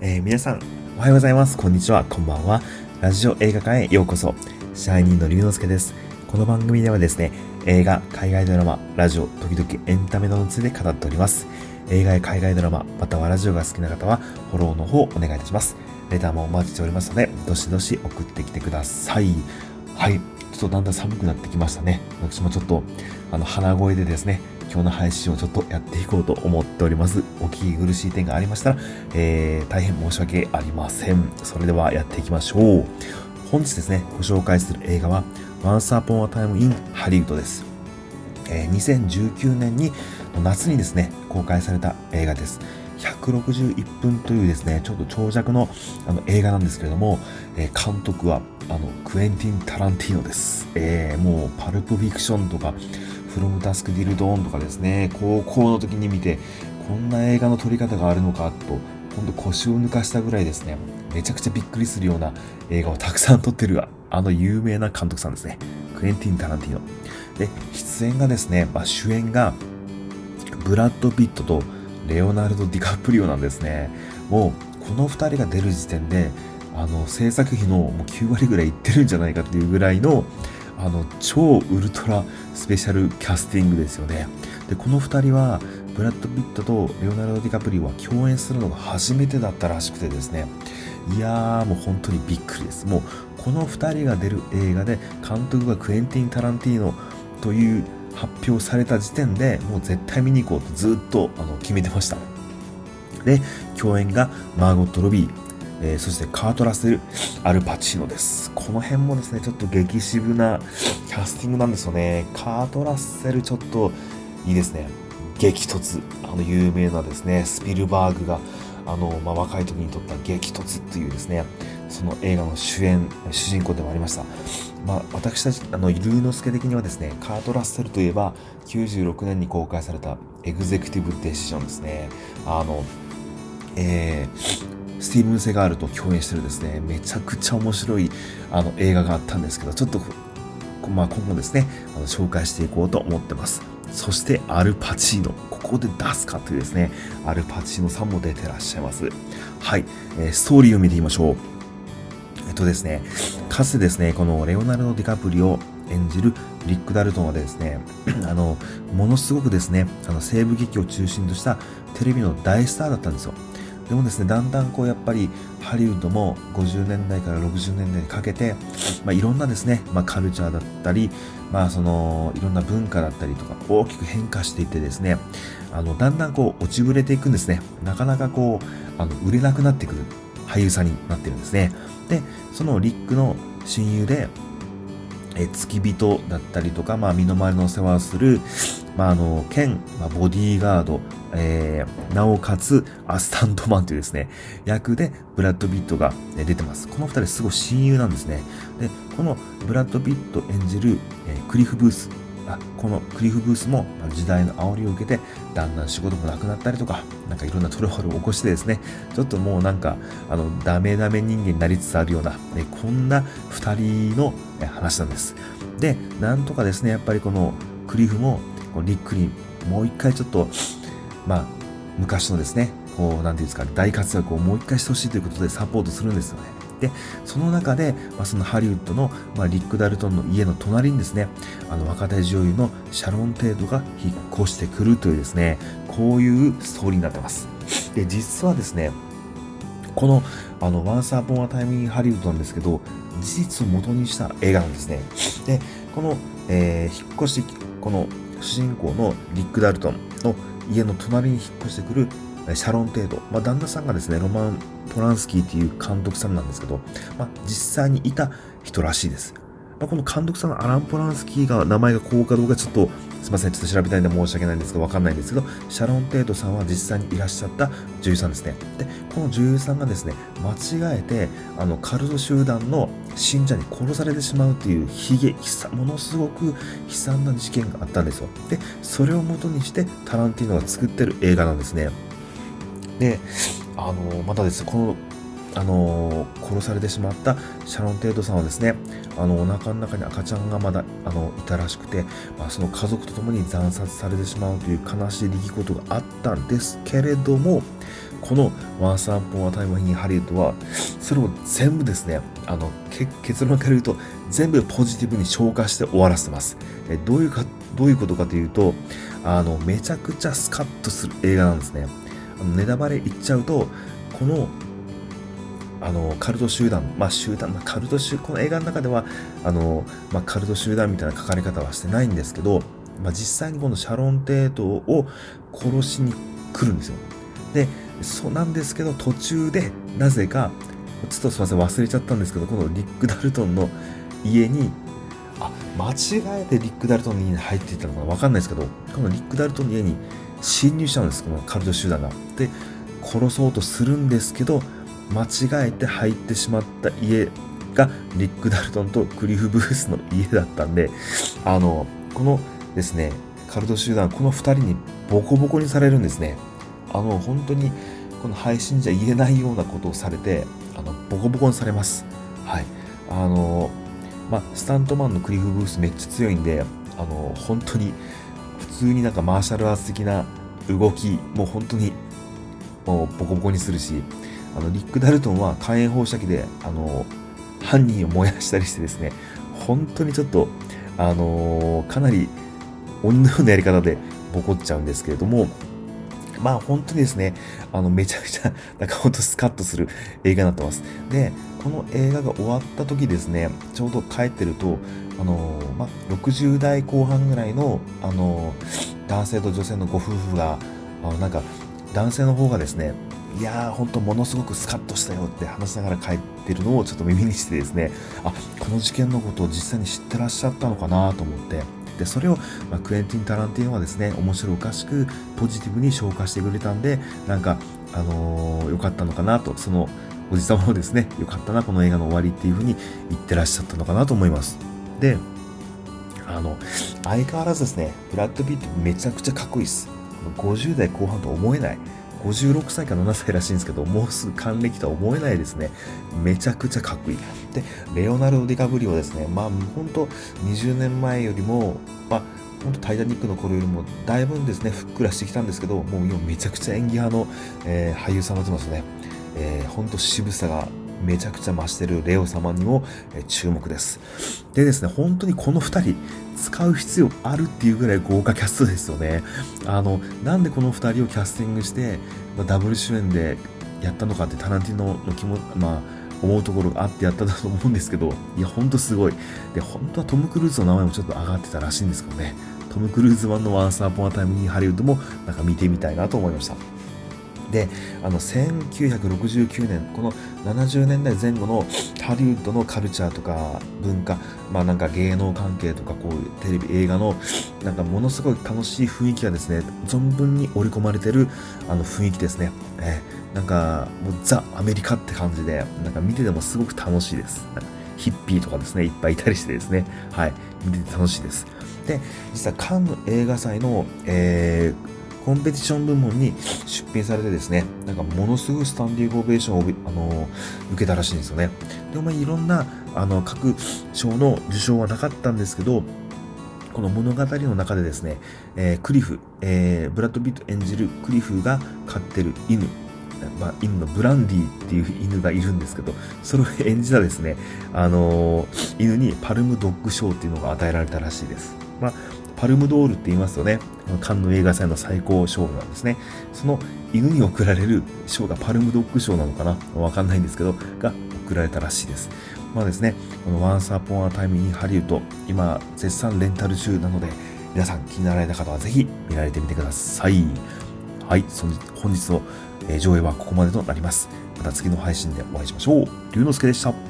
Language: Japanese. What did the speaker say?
えー、皆さん、おはようございます。こんにちは。こんばんは。ラジオ映画館へようこそ。シャイニーの龍之介です。この番組ではですね、映画、海外ドラマ、ラジオ、時々エンタメなどについて語っております。映画や海外ドラマ、またはラジオが好きな方は、フォローの方お願いいたします。レターもお待ちしておりますので、どしどし送ってきてください。はい。ちょっとだんだん寒くなってきましたね。私もちょっと、あの、鼻声でですね、今日の配信をちょっとやっていこうと思っております。お聞き苦しい点がありましたら、えー、大変申し訳ありません。それではやっていきましょう。本日ですね、ご紹介する映画は、Once Upon a Time in Hollywood です。えー、2019年に夏にですね、公開された映画です。161分というですね、ちょっと長尺のあの映画なんですけれども、えー、監督はあのクエンティン・タランティーノです。えー、もうパルプフィクションとか、フロムタスクディルドーンとかですね、高校の時に見て、こんな映画の撮り方があるのかと、ほんと腰を抜かしたぐらいですね、めちゃくちゃびっくりするような映画をたくさん撮ってるあの有名な監督さんですね。クエンティン・タランティーノ。で、出演がですね、まあ、主演が、ブラッド・ピットとレオナルド・ディカプリオなんですね。もう、この二人が出る時点で、あの、制作費のもう9割ぐらいいってるんじゃないかっていうぐらいの、あの超ウルトラスペシャルキャスティングですよね。でこの2人はブラッド・ピットとレオナルド・ディカプリオは共演するのが初めてだったらしくてですね。いやーもう本当にびっくりです。もうこの2人が出る映画で監督がクエンティン・タランティーノという発表された時点でもう絶対見に行こうとずっとあの決めてました。で共演がマーゴット・ロビー。えー、そしてカート・ラッセル・アルパチーノです。この辺もですね、ちょっと激渋な キャスティングなんですよね。カート・ラッセルちょっといいですね。激突。あの有名なですね、スピルバーグがあの、まあ、若い時に撮った激突っていうですね、その映画の主演、主人公でもありました。まあ、私たち、あの、龍之介的にはですね、カート・ラッセルといえば、96年に公開されたエグゼクティブ・デシジョンですね。あの、えー、スティーブン・セガールと共演してるですね、めちゃくちゃ面白いあの映画があったんですけど、ちょっと、まあ、今後ですね、あの紹介していこうと思ってます。そして、アルパチーノ。ここで出すかというですね、アルパチーノさんも出てらっしゃいます。はい、えー、ストーリーを見てみましょう。えっとですね、かつてですね、このレオナルド・ディカプリを演じるリック・ダルトンはですね、あの、ものすごくですね、あの西部劇を中心としたテレビの大スターだったんですよ。でもですね、だんだんこうやっぱりハリウッドも50年代から60年代にかけて、まあ、いろんなですね、まあ、カルチャーだったり、まあそのいろんな文化だったりとか大きく変化していってですね、あのだんだんこう落ちぶれていくんですね。なかなかこう、あの売れなくなってくる俳優さんになってるんですね。で、そのリックの親友で、え付き人だったりとか、まあ、身の回りのお世話をする、まあ、あの、兼、まあ、ボディーガード、えー、なおかつ、アスタントマンというですね、役でブラッド・ピットが出てます。この二人すごい親友なんですね。で、このブラッド・ピット演じる、えー、クリフ・ブース、あこのクリフ・ブースも時代の煽りを受けて、だんだん仕事もなくなったりとか、なんかいろんなトラブルを起こしてですね、ちょっともうなんか、あの、ダメダメ人間になりつつあるような、ね、こんな二人の話なんです。で、なんとかですね、やっぱりこのクリフも、このリックにもう一回ちょっと、まあ、昔のですね、こう、なんていうんですか、大活躍をもう一回してほしいということでサポートするんですよね。で、その中で、まあ、そのハリウッドの、まあ、リック・ダルトンの家の隣にですね、あの若手女優のシャロン・テイトが引っ越してくるというですね、こういうストーリーになってます。で、実はですね、この、あの、ワンサーポンアタイミンハリウッドなんですけど、事実を元にした映画なんですね。で、この、えー、引っ越し、この主人公のリック・ダルトンの家の隣に引っ越してくるシャロン・テイト、まあ、旦那さんがですね、ロマン・ポランスキーっていう監督さんなんですけど、まあ、実際にいた人らしいです。まあ、この監督さんのアラン・ポランスキーが名前がこうかどうかちょっとすいません、ちょっと調べたいんで申し訳ないんですけど、わかんないんですけど、シャロン・テイトさんは実際にいらっしゃった女優さんですね。で、この女優さんがですね、間違えて、あの、カルト集団の信者に殺されてしまうっていう悲劇、ものすごく悲惨な事件があったんですよ。で、それを元にしてタランティーノが作ってる映画なんですね。で、あの、またですね、このあの殺されてしまったシャロン・テイトさんはですねあのお腹の中に赤ちゃんがまだあのいたらしくて、まあ、その家族と共に惨殺されてしまうという悲しい出来事があったんですけれどもこの Once Upon a Time in Hollywood は、それを全部ですね、あの、結論から言うと、全部ポジティブに消化して終わらせてます。えどういうか、どういうことかというと、あの、めちゃくちゃスカッとする映画なんですね。あのネタバレ言っちゃうと、このあのカルト集団、まあ、集団、まあ、カルト集この映画の中ではあの、まあ、カルト集団みたいな書かれ方はしてないんですけど、まあ、実際にこのシャロン・テートを殺しに来るんですよ。で、そうなんですけど、途中でなぜか、ちょっとすみません、忘れちゃったんですけど、このリック・ダルトンの家に、あ、間違えてリック・ダルトンの家に入っていったのかなわかんないですけど、このリック・ダルトンの家に侵入しちゃうんです、このカルト集団が。で、殺そうとするんですけど、間違えて入ってしまった家がリック・ダルトンとクリフ・ブースの家だったんで、あの、このですね、カルト集団、この2人にボコボコにされるんですね。あの、本当に、この配信じゃ言えないようなことをされて、あの、ボコボコにされます。はい。あの、まあ、スタントマンのクリフ・ブースめっちゃ強いんで、あの、本当に、普通になんかマーシャルアーツ的な動き、もう本当に、もうボコボコにするし、あのリック・ダルトンは火炎放射器であの犯人を燃やしたりしてですね本当にちょっとあのかなり鬼のようなやり方でボコっちゃうんですけれどもまあ本当にですね、あのめちゃくちゃ、なんか本当スカッとする映画になってます。で、この映画が終わった時ですね、ちょうど帰ってると、あのまあ、60代後半ぐらいの、あの男性と女性のご夫婦が、あのなんか男性の方がですね、いやー、ほんとものすごくスカッとしたよって話しながら帰ってるのをちょっと耳にしてですね、あ、この事件のことを実際に知ってらっしゃったのかなと思って、で、それを、まあ、クエンティン・タランティーノはですね、面白おかしくポジティブに消化してくれたんで、なんか、あのー、よかったのかなと、そのおじさまもですね、よかったな、この映画の終わりっていうふうに言ってらっしゃったのかなと思います。で、あの、相変わらずですね、ブラッド・ピットめちゃくちゃかっこいいです。50代後半と思えない。56歳か7歳らしいんですけど、もうすぐ還暦とは思えないですね。めちゃくちゃかっこいい。で、レオナルド・ディカブリオですね、まあ、ほんと20年前よりも、まあ、本当タイタニックの頃よりもだいぶんですね、ふっくらしてきたんですけど、もう今めちゃくちゃ演技派の、えー、俳優さんになってますね。えー、本当渋さがめちゃくちゃ増してるレオ様にも、注目です。でですね、本当にこの2人使う必要あるっていうぐらい豪華キャストですよね。あの、なんでこの2人をキャスティングして、ま、ダブル主演でやったのかってタランティーノの気も、まあ、思うところがあってやったんだと思うんですけど、いや、ほんとすごい。で、本当はトム・クルーズの名前もちょっと上がってたらしいんですけどね。トム・クルーズ版のワンスアポンアタイムインハリウッドもなんか見てみたいなと思いました。であの1969年この70年代前後のハリウッドのカルチャーとか文化まあなんか芸能関係とかこういうテレビ映画のなんかものすごい楽しい雰囲気がですね存分に織り込まれてるあの雰囲気ですね、えー、なんかもうザ・アメリカって感じでなんか見ててもすごく楽しいです。ヒッピーとかですねいっぱいいたりしてですね。はい。見てて楽しいです。で実はカンヌ映画祭の、えーコンペティション部門に出品されてですね、なんかものすごいスタンディングオベーションを、あの受けたらしいんですよね。で、まあ、いろんな、あの、各賞の受賞はなかったんですけど、この物語の中でですね、えー、クリフ、えー、ブラッド・ビット演じるクリフが飼ってる犬、まあ、犬のブランディっていう犬がいるんですけど、それを演じたですね、あのー、犬にパルムドッグ賞っていうのが与えられたらしいです。まあ、パルムドールって言いますよね。カンヌ映画祭の最高賞なんですね。その犬に贈られる賞がパルムドッグ賞なのかな？わかんないんですけど、が贈られたらしいです。まあですね、この Once Upon a Time in Hollywood、今絶賛レンタル中なので、皆さん気になられた方はぜひ見られてみてください。はい、本日の上映はここまでとなります。また次の配信でお会いしましょう。龍之介でした。